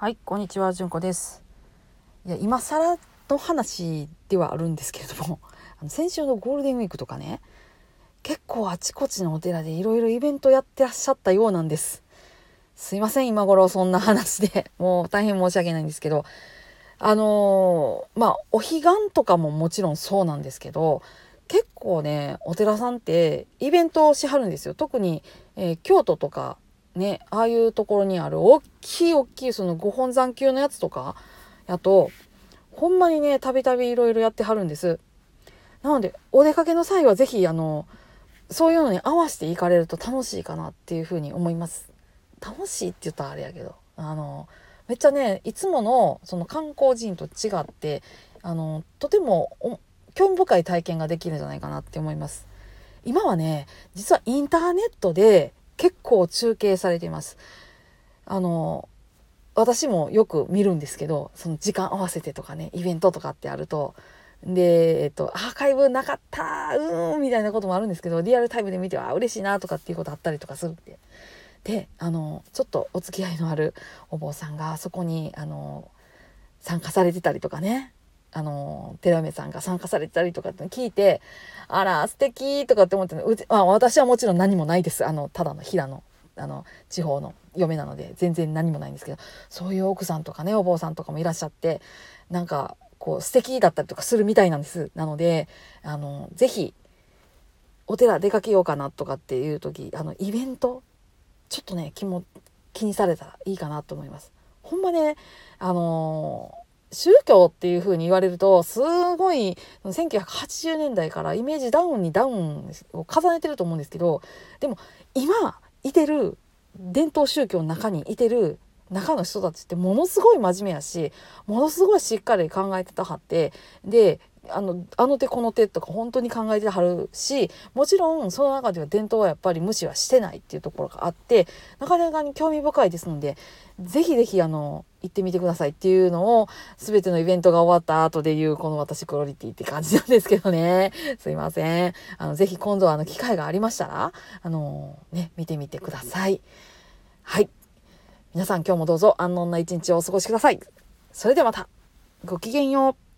はい、こんにちは、じゅんこです。いや、今更の話ではあるんですけれども、あの先週のゴールデンウィークとかね、結構あちこちのお寺でいろいろイベントやってらっしゃったようなんです。すいません、今頃そんな話で、もう大変申し訳ないんですけど、あのーまあ、お彼岸とかももちろんそうなんですけど、結構ね、お寺さんってイベントをしはるんですよ。特に、えー京都とかねああいうところにある大きい大きいその五本山級のやつとかやとほんまにねたびたびいろいろやってはるんです。なのでお出かけの際は是非あのそういうのに合わせて行かれると楽しいかなっていうふうに思います。楽しいって言ったらあれやけどあのめっちゃねいつものその観光人と違ってあのとても興味深い体験ができるんじゃないかなって思います。今はね実はインターネットで結構中継されています。あの私もよく見るんですけどその時間合わせてとかねイベントとかってあると。で、えっと、アーカイブなかったうんみたいなこともあるんですけどリアルタイムで見ては嬉しいなとかっていうことあったりとかするんで。であのちょっとお付き合いのあるお坊さんがそこにあの参加されてたりとかね。あの寺梅さんが参加されてたりとかって聞いてあら素敵とかって思ってうち、まあ、私はもちろん何もないですあのただの平のあの地方の嫁なので全然何もないんですけどそういう奥さんとかねお坊さんとかもいらっしゃってなんかこう素敵だったりとかするみたいなんですなのであのぜひお寺出かけようかなとかっていう時あのイベントちょっとね気も気にされたらいいかなと思います。ほんまねあの宗教っていうふうに言われるとすごい1980年代からイメージダウンにダウンを重ねてると思うんですけどでも今いてる伝統宗教の中にいてる中の人たちってものすごい真面目やしものすごいしっかり考えてたはってであのあの手この手とか本当に考えてはるしもちろんその中では伝統はやっぱり無視はしてないっていうところがあってなかなかに興味深いですのでぜひぜひあの行ってみてくださいっていうのを全てのイベントが終わった後で言うこの私クロリティって感じなんですけどね。すいません。あのぜひ今度はあの機会がありましたらあのね見てみてください。はい。皆さん今日もどうぞ安穏な一日をお過ごしください。それではまた。ごきげんよう。